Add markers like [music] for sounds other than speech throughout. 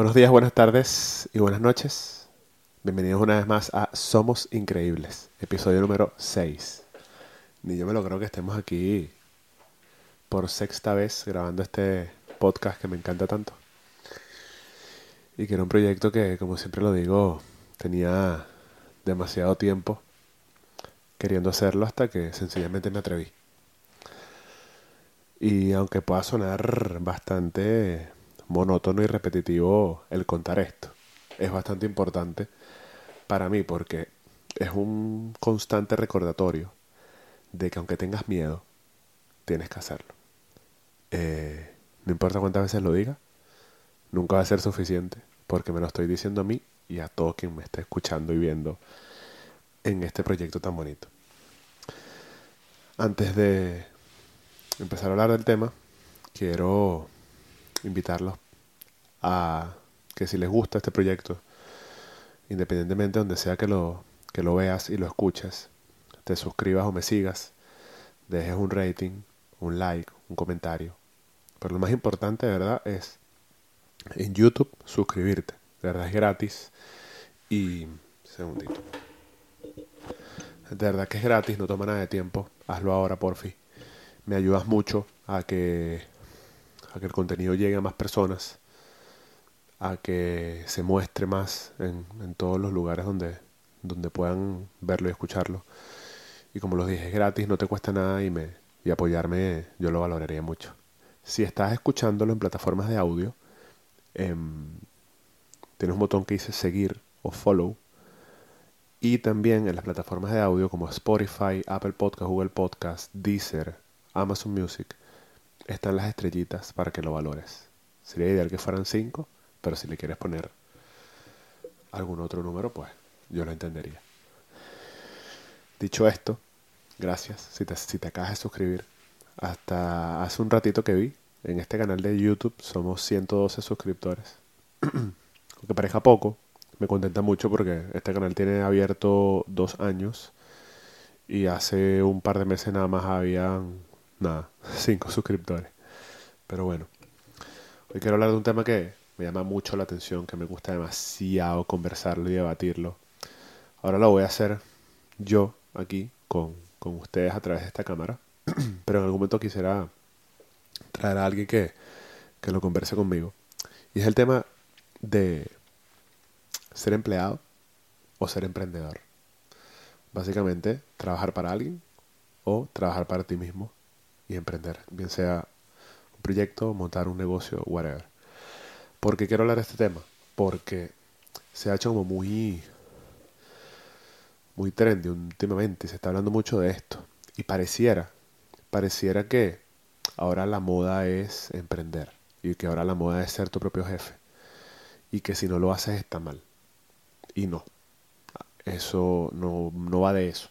Buenos días, buenas tardes y buenas noches. Bienvenidos una vez más a Somos Increíbles, episodio número 6. Ni yo me lo creo que estemos aquí por sexta vez grabando este podcast que me encanta tanto. Y que era un proyecto que, como siempre lo digo, tenía demasiado tiempo queriendo hacerlo hasta que sencillamente me atreví. Y aunque pueda sonar bastante monótono y repetitivo el contar esto, es bastante importante para mí porque es un constante recordatorio de que aunque tengas miedo, tienes que hacerlo. Eh, no importa cuántas veces lo diga, nunca va a ser suficiente porque me lo estoy diciendo a mí y a todo quien me está escuchando y viendo en este proyecto tan bonito. Antes de empezar a hablar del tema, quiero invitarlos a que si les gusta este proyecto, independientemente de donde sea que lo, que lo veas y lo escuches, te suscribas o me sigas, dejes un rating, un like, un comentario. Pero lo más importante, de verdad, es en YouTube suscribirte. De verdad es gratis. Y, segundito. De verdad que es gratis, no toma nada de tiempo. Hazlo ahora, por fin. Me ayudas mucho a que, a que el contenido llegue a más personas, a que se muestre más en, todos los lugares donde, donde puedan verlo y escucharlo. Y como los dije, es gratis, no te cuesta nada y, me, y apoyarme yo lo valoraría mucho. Si estás escuchándolo en plataformas de audio, eh, tienes un botón que dice seguir o follow y también en las plataformas de audio como Spotify, Apple Podcast, Google Podcast, Deezer, Amazon Music, están las estrellitas para que lo valores. Sería ideal que fueran cinco, pero si le quieres poner algún otro número, pues yo lo entendería. Dicho esto, gracias si te, si te acabas de suscribir. Hasta hace un ratito que vi, en este canal de YouTube somos 112 suscriptores. [clears throat] Aunque parezca poco, me contenta mucho porque este canal tiene abierto dos años y hace un par de meses nada más habían, nada, [laughs] cinco suscriptores. Pero bueno, hoy quiero hablar de un tema que me llama mucho la atención, que me gusta demasiado conversarlo y debatirlo. Ahora lo voy a hacer yo aquí con, con ustedes a través de esta cámara, [clears throat] pero en algún momento quisiera traer a alguien que, que lo converse conmigo. Y es el tema de ser empleado o ser emprendedor. Básicamente, trabajar para alguien o trabajar para ti mismo y emprender, bien sea un proyecto, montar un negocio, whatever. ¿Por qué quiero hablar de este tema? Porque se ha hecho como muy muy trendy últimamente, se está hablando mucho de esto y pareciera pareciera que ahora la moda es emprender y que ahora la moda es ser tu propio jefe y que si no lo haces está mal. Y no, eso no, no va de eso.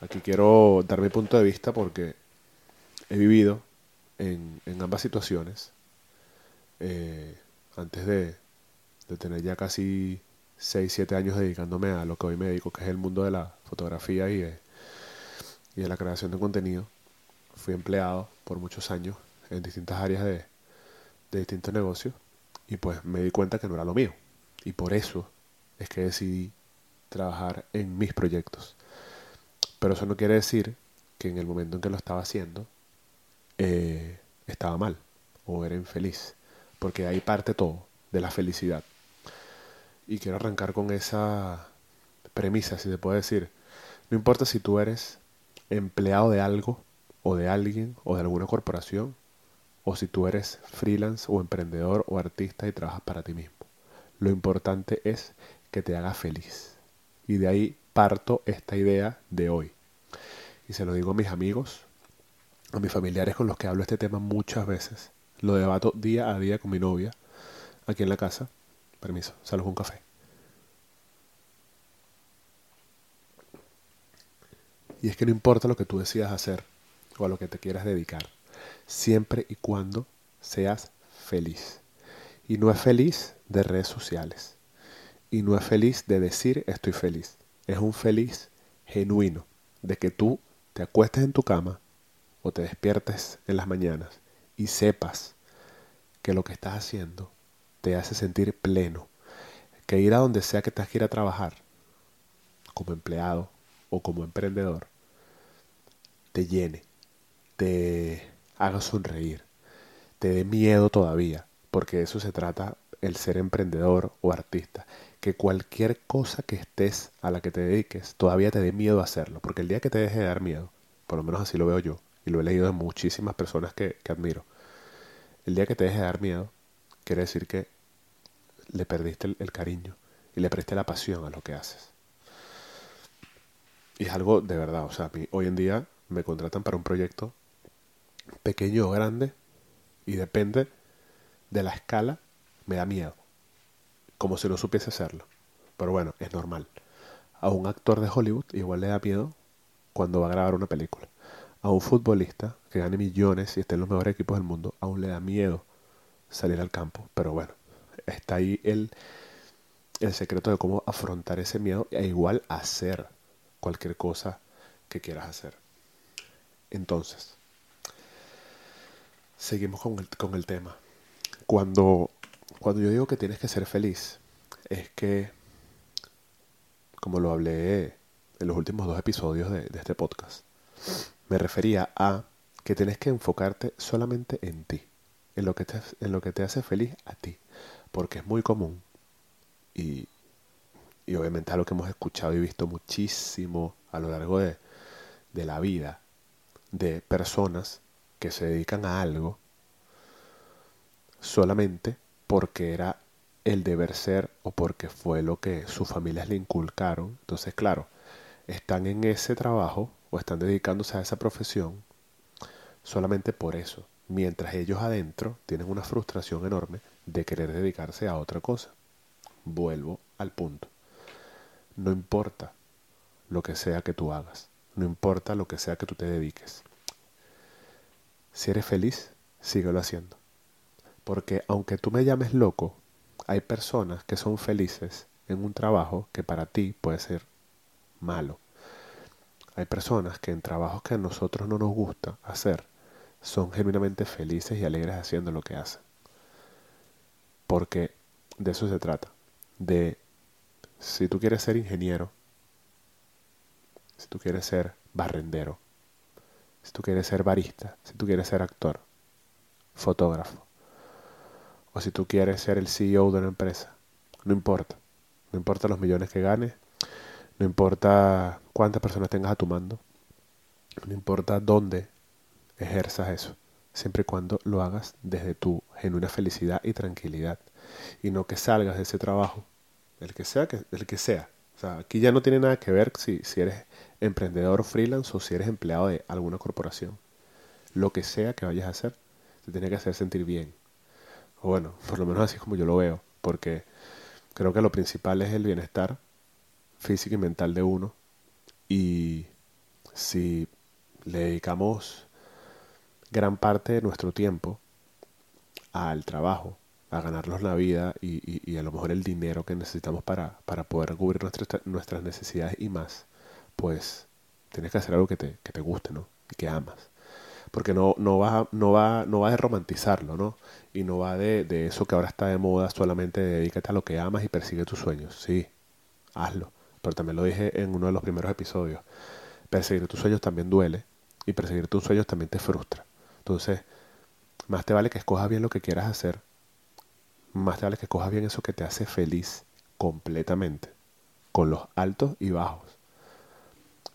Aquí quiero dar mi punto de vista porque he vivido en, en ambas situaciones. Eh, antes de, tener ya casi 6, 7 años dedicándome a lo que hoy me dedico, que es el mundo de la fotografía y de, la creación de contenido. Fui empleado por muchos años en distintas áreas de, de distintos negocios y pues me di cuenta que no era lo mío. Y por eso es que decidí trabajar en mis proyectos. Pero eso no quiere decir que en el momento en que lo estaba haciendo eh, estaba mal o era infeliz. Porque ahí parte todo de la felicidad. Y quiero arrancar con esa premisa, si se puede decir. No importa si tú eres empleado de algo o de alguien o de alguna corporación o si tú eres freelance o emprendedor o artista y trabajas para ti mismo. Lo importante es que te haga feliz. Y de ahí parto esta idea de hoy. Y se lo digo a mis amigos, a mis familiares con los que hablo este tema muchas veces. Lo debato día a día con mi novia, aquí en la casa. Permiso, salgo un café. Y es que no importa lo que tú decidas hacer o a lo que te quieras dedicar, siempre y cuando seas feliz. Y no es feliz de redes sociales. Y no es feliz de decir estoy feliz. Es un feliz genuino de que tú te acuestes en tu cama o te despiertes en las mañanas y sepas que lo que estás haciendo te hace sentir pleno. Que ir a donde sea que tengas que a trabajar, como empleado o como emprendedor, te llene, te haga sonreír, te dé miedo todavía, porque de eso se trata el ser emprendedor o artista, que cualquier cosa que estés a la que te dediques todavía te dé miedo hacerlo, porque el día que te deje de dar miedo, por lo menos así lo veo yo, y lo he leído de muchísimas personas que, que admiro, el día que te deje de dar miedo, quiere decir que le perdiste el, cariño y le presté la pasión a lo que haces. Y es algo de verdad, o sea, hoy en día me contratan para un proyecto pequeño o grande y depende de la escala, me da miedo, como si no supiese hacerlo. Pero bueno, es normal. A un actor de Hollywood igual le da miedo cuando va a grabar una película. A un futbolista que gane millones y esté en los mejores equipos del mundo, aún le da miedo salir al campo. Pero bueno, está ahí el, el secreto de cómo afrontar ese miedo e igual hacer cualquier cosa que quieras hacer. Entonces, seguimos con el, con el tema. Cuando, cuando yo digo que tienes que ser feliz, es que, como lo hablé en los últimos dos episodios de, de este podcast, me refería a que tienes que enfocarte solamente en ti, en lo que te, en lo que te hace feliz a ti, porque es muy común y, y obviamente es algo que hemos escuchado y visto muchísimo a lo largo de, de la vida de personas que se dedican a algo solamente porque era el deber ser o porque fue lo que sus familias le inculcaron. Entonces, claro, están en ese trabajo o están dedicándose a esa profesión solamente por eso, mientras ellos adentro tienen una frustración enorme de querer dedicarse a otra cosa. Vuelvo al punto. No importa lo que sea que tú hagas, no importa lo que sea que tú te dediques. Si eres feliz, síguelo haciendo. Porque aunque tú me llames loco, hay personas que son felices en un trabajo que para ti puede ser malo. Hay personas que en trabajos que a nosotros no nos gusta hacer, son genuinamente felices y alegres haciendo lo que hacen. Porque de eso se trata. De si tú quieres ser ingeniero, si tú quieres ser barrendero, si tú quieres ser barista, si tú quieres ser actor, fotógrafo, o si tú quieres ser el CEO de una empresa, no importa. No importa los millones que ganes, no importa cuántas personas tengas a tu mando, no importa dónde ejerzas eso, siempre y cuando lo hagas desde tu genuina felicidad y tranquilidad, y no que salgas de ese trabajo, el que sea, que, el que sea. Aquí ya no tiene nada que ver si, si eres emprendedor freelance o si eres empleado de alguna corporación. Lo que sea que vayas a hacer, te tiene que hacer sentir bien. O bueno, por lo menos así es como yo lo veo, porque creo que lo principal es el bienestar físico y mental de uno. Y si le dedicamos gran parte de nuestro tiempo al trabajo, a ganarnos la vida y, a lo mejor el dinero que necesitamos para, para poder cubrir nuestras, nuestras necesidades y más, pues tienes que hacer algo que te, que te guste, ¿no? Y que amas. Porque no, no, va, no, va, no va de romantizarlo, ¿no? Y no va de, de eso que ahora está de moda, solamente dedícate a lo que amas y persigue tus sueños. Sí, hazlo. Pero también lo dije en uno de los primeros episodios. Perseguir tus sueños también duele y perseguir tus sueños también te frustra. Entonces, más te vale que escojas bien lo que quieras hacer, más te vale que escojas bien eso que te hace feliz completamente, con los altos y bajos,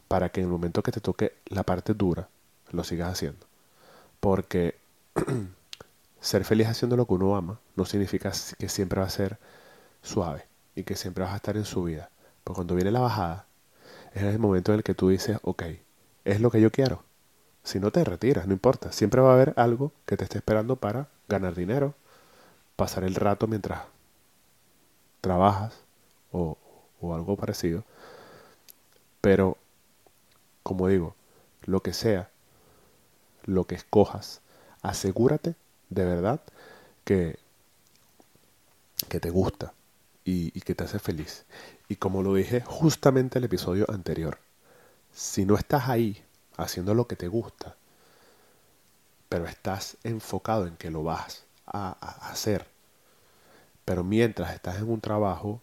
para que en el momento que te toque la parte dura, lo sigas haciendo. Porque [clears throat] ser feliz haciendo lo que uno ama no significa que siempre va a ser suave y que siempre vas a estar en su vida. Porque cuando viene la bajada, es el momento en el que tú dices, ok, es lo que yo quiero. Si no te retiras, no importa. Siempre va a haber algo que te esté esperando para ganar dinero, pasar el rato mientras trabajas o, o algo parecido. Pero, como digo, lo que sea, lo que escojas, asegúrate de verdad que, que te gusta y, y que te hace feliz. Y como lo dije justamente en el episodio anterior, si no estás ahí haciendo lo que te gusta, pero estás enfocado en que lo vas a, hacer, Pero mientras estás en un trabajo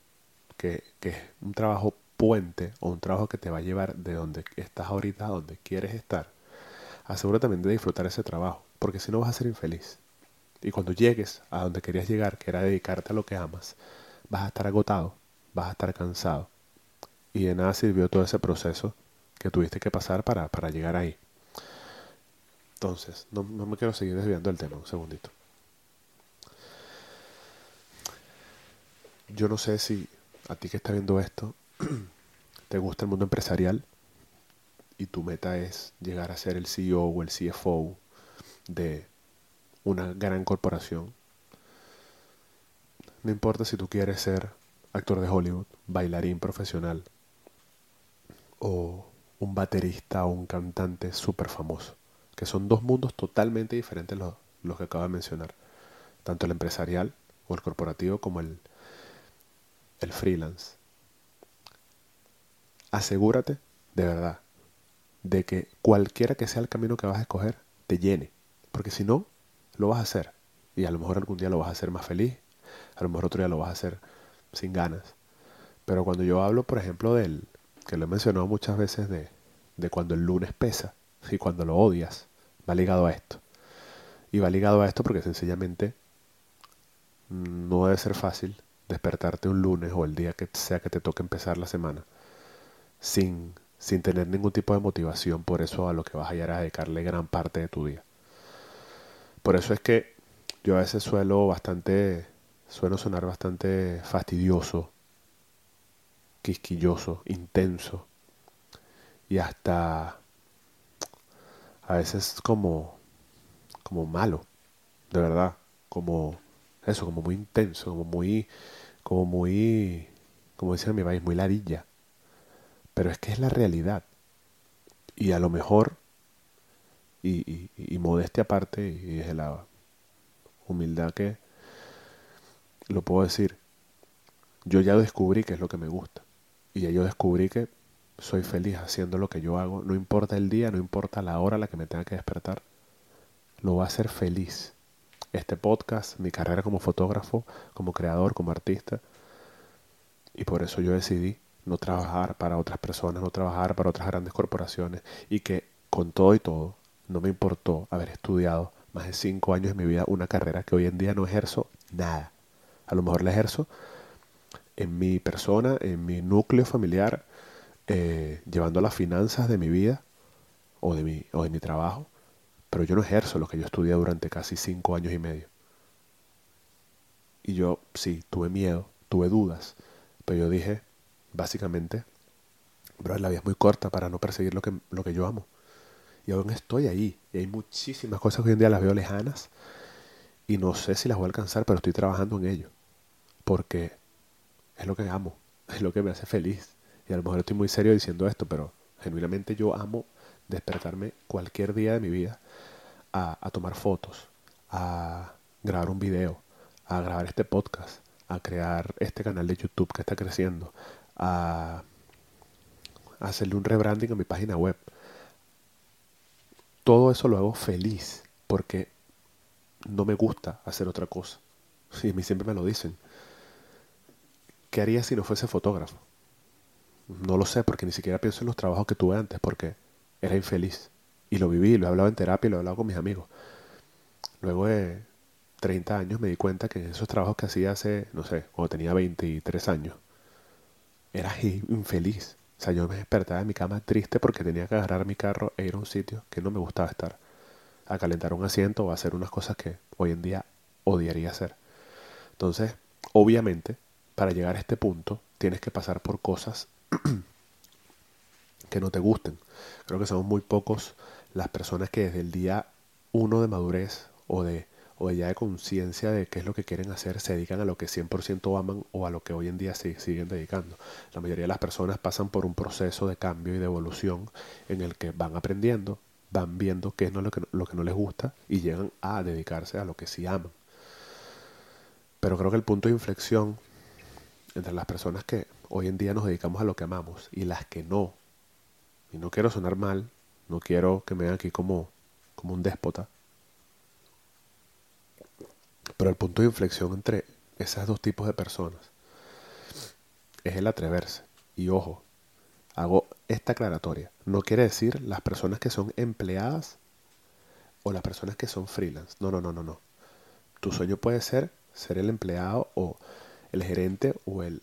que, que es un trabajo puente o un trabajo que te va a llevar de donde estás ahorita a donde quieres estar, asegúrate también de disfrutar ese trabajo, porque si no vas a ser infeliz. Y cuando llegues a donde querías llegar, que era dedicarte a lo que amas, vas a estar agotado, vas a estar cansado. Y de nada sirvió todo ese proceso que tuviste que pasar para, para llegar ahí. Entonces, no, no me quiero seguir desviando del tema, un segundito. Yo no sé si a ti que estás viendo esto, [clears throat] te gusta el mundo empresarial y tu meta es llegar a ser el CEO o el CFO de una gran corporación. No importa si tú quieres ser actor de Hollywood, bailarín profesional o un baterista o un cantante súper famoso, que son dos mundos totalmente diferentes los, los que acabo de mencionar, tanto el empresarial o el corporativo como el, el freelance. Asegúrate, de verdad, de que cualquiera que sea el camino que vas a escoger, te llene. Porque si no, lo vas a hacer. Y a lo mejor algún día lo vas a hacer más feliz, a lo mejor otro día lo vas a hacer sin ganas. Pero cuando yo hablo, por ejemplo, del, que lo he mencionado muchas veces, de, de cuando el lunes pesa y cuando lo odias, va ligado a esto. Y va ligado a esto porque sencillamente no debe ser fácil despertarte un lunes o el día que sea que te toque empezar la semana sin, sin tener ningún tipo de motivación por eso a lo que vas a ir a dedicarle gran parte de tu día. Por eso es que yo a veces suelo bastante, suelo sonar bastante fastidioso, quisquilloso, intenso y hasta a veces como, como malo, de verdad, como eso, como muy intenso, como muy, como muy, como dicen en mi país, muy ladilla. Pero es que es la realidad. Y a lo mejor, y, y, modestia aparte, y desde la humildad que lo puedo decir, yo ya descubrí qué es lo que me gusta. Y ya yo descubrí que soy feliz haciendo lo que yo hago. No importa el día, no importa la hora a la que me tenga que despertar. Lo va a hacer feliz este podcast, mi carrera como fotógrafo, como creador, como artista. Y por eso yo decidí no trabajar para otras personas, no trabajar para otras grandes corporaciones y que con todo y todo no me importó haber estudiado más de cinco años de mi vida una carrera que hoy en día no ejerzo nada. A lo mejor la ejerzo en mi persona, en mi núcleo familiar, eh, llevando las finanzas de mi vida o de mi, o de mi trabajo, pero yo no ejerzo lo que yo estudié durante casi cinco años y medio. Y yo sí, tuve miedo, tuve dudas, pero yo dije, básicamente, bro, la vida es muy corta para no perseguir lo que, lo que yo amo. Y aún estoy ahí. Y hay muchísimas cosas que hoy en día las veo lejanas y no sé si las voy a alcanzar, pero estoy trabajando en ello. Porque es lo que amo, es lo que me hace feliz. Y a lo mejor estoy muy serio diciendo esto, pero genuinamente yo amo despertarme cualquier día de mi vida a, tomar fotos, a grabar un video, a grabar este podcast, a crear este canal de YouTube que está creciendo, a, hacerle un rebranding a mi página web. Todo eso lo hago feliz porque no me gusta hacer otra cosa. Y a mí siempre me lo dicen. ¿Qué haría si no fuese fotógrafo? No lo sé porque ni siquiera pienso en los trabajos que tuve antes porque era infeliz. Y lo viví, lo he hablado en terapia lo he hablado con mis amigos. Luego de 30 años me di cuenta que esos trabajos que hacía hace, no sé, cuando tenía 23 años, era [laughs] infeliz. O sea, yo me despertaba en mi cama triste porque tenía que agarrar mi carro e ir a un sitio que no me gustaba estar. A calentar un asiento o a hacer unas cosas que hoy en día odiaría hacer. Entonces, obviamente, para llegar a este punto, tienes que pasar por cosas [clears throat] que no te gusten. Creo que somos muy pocos las personas que desde el día uno de madurez o de, o ya de conciencia de qué es lo que quieren hacer se dedican a lo que 100% aman o a lo que hoy en día se siguen dedicando. La mayoría de las personas pasan por un proceso de cambio y de evolución en el que van aprendiendo, van viendo qué es lo que, lo que no les gusta y llegan a dedicarse a lo que sí aman. Pero creo que el punto de inflexión entre las personas que hoy en día nos dedicamos a lo que amamos y las que no, y no quiero sonar mal, no quiero que me vean aquí como, como un déspota. Pero el punto de inflexión entre esos dos tipos de personas es el atreverse. Y ojo, hago esta aclaratoria. No quiere decir las personas que son empleadas o las personas que son freelance. No, no, no, no, no. Tu sueño puede ser ser el empleado o el gerente o el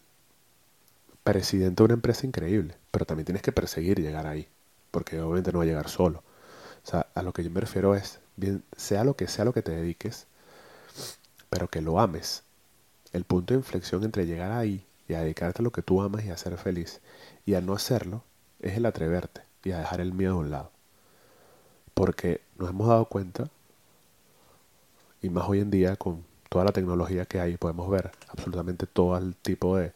presidente de una empresa increíble, pero también tienes que perseguir llegar ahí, porque obviamente no va a llegar solo. O sea, a lo que yo me refiero es, bien, sea lo que sea lo que te dediques, pero que lo ames. El punto de inflexión entre llegar ahí y a dedicarte a lo que tú amas y a ser feliz, y a no hacerlo, es el atreverte y a dejar el miedo a un lado. Porque nos hemos dado cuenta, y más hoy en día con toda la tecnología que hay, podemos ver absolutamente todo el tipo de,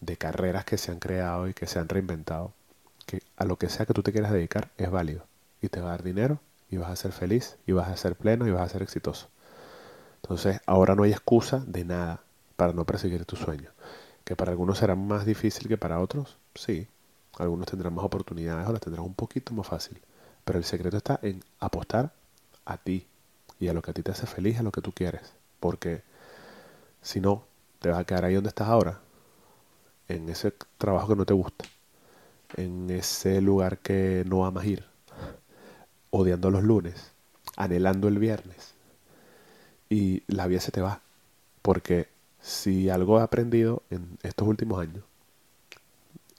de carreras que se han creado y que se han reinventado, que a lo que sea que tú te quieras dedicar es válido y te va a dar dinero y vas a ser feliz y vas a ser pleno y vas a ser exitoso. Entonces ahora no hay excusa de nada para no perseguir tu sueño. Que para algunos será más difícil que para otros, sí. Algunos tendrán más oportunidades o las tendrán un poquito más fácil. Pero el secreto está en apostar a ti y a lo que a ti te hace feliz, a lo que tú quieres. Porque si no, te vas a quedar ahí donde estás ahora, en ese trabajo que no te gusta, en ese lugar que no amas ir, odiando los lunes, anhelando el viernes. Y la vida se te va. Porque si algo he aprendido en estos últimos años,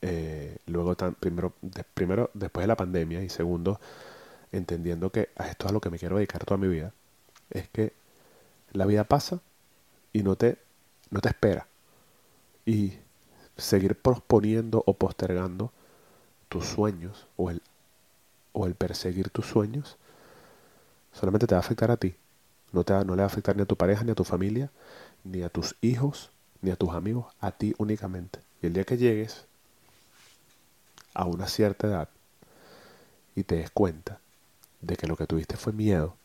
eh, luego tan, primero, primero después de la pandemia y segundo, entendiendo que a esto es a lo que me quiero dedicar toda mi vida, es que la vida pasa y no te, no te espera. Y seguir posponiendo o postergando tus sueños o el, o el perseguir tus sueños solamente te va a afectar a ti. No, te no le va a afectar ni a tu pareja, ni a tu familia, ni a tus hijos, ni a tus amigos, a ti únicamente. Y el día que llegues a una cierta edad y te des cuenta de que lo que tuviste fue miedo,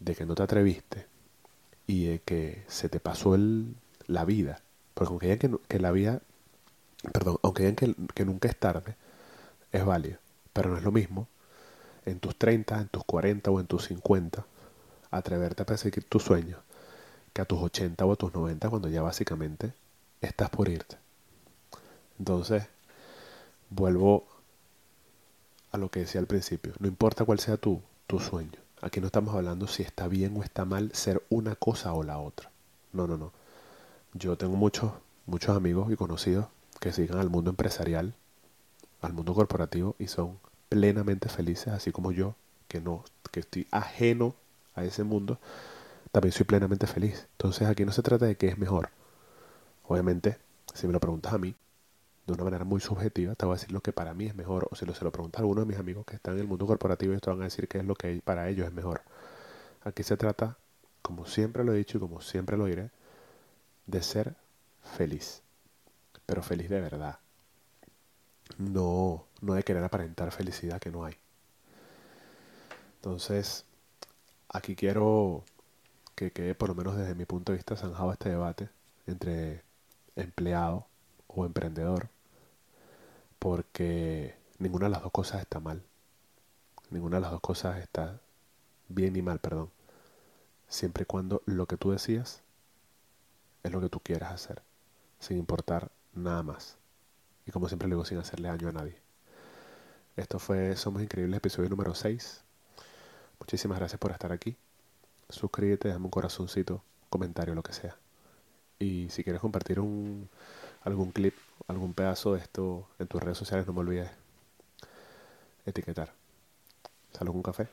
de que no te atreviste y de que se te pasó el, la vida, porque aunque que la vida, perdón, aunque digan que, nunca es tarde, es válido, pero no es lo mismo en tus 30, en tus 40 o en tus 50 atreverte a perseguir tus sueños que a tus 80 o a tus 90 cuando ya básicamente estás por irte. Entonces, vuelvo a lo que decía al principio. No importa cuál sea tu, tu sueño. Aquí no estamos hablando si está bien o está mal ser una cosa o la otra. No, no, no. Yo tengo muchos, muchos amigos y conocidos que sigan al mundo empresarial, al mundo corporativo y son plenamente felices, así como yo, que no, que estoy ajeno a ese mundo, también soy plenamente feliz. Entonces aquí no se trata de qué es mejor. Obviamente, si me lo preguntas a mí, de una manera muy subjetiva, te voy a decir lo que para mí es mejor. O si lo, se lo preguntas a alguno de mis amigos que están en el mundo corporativo, ellos te van a decir qué es lo que para ellos es mejor. Aquí se trata, como siempre lo he dicho y como siempre lo diré, de ser feliz. Pero feliz de verdad. No, no de querer aparentar felicidad que no hay. Entonces, aquí quiero que quede, por lo menos desde mi punto de vista, zanjado este debate entre empleado o emprendedor, porque ninguna de las dos cosas está mal. Ninguna de las dos cosas está bien ni mal, perdón. Siempre y cuando lo que tú decías es lo que tú quieras hacer, sin importar nada más. Y como siempre le digo, sin hacerle daño a nadie. Esto fue Somos Increíbles, episodio número 6. Muchísimas gracias por estar aquí. Suscríbete, dame un corazoncito, comentario, lo que sea. Y si quieres compartir un, algún clip, algún pedazo de esto en tus redes sociales, no me olvides etiquetar. Salud un café.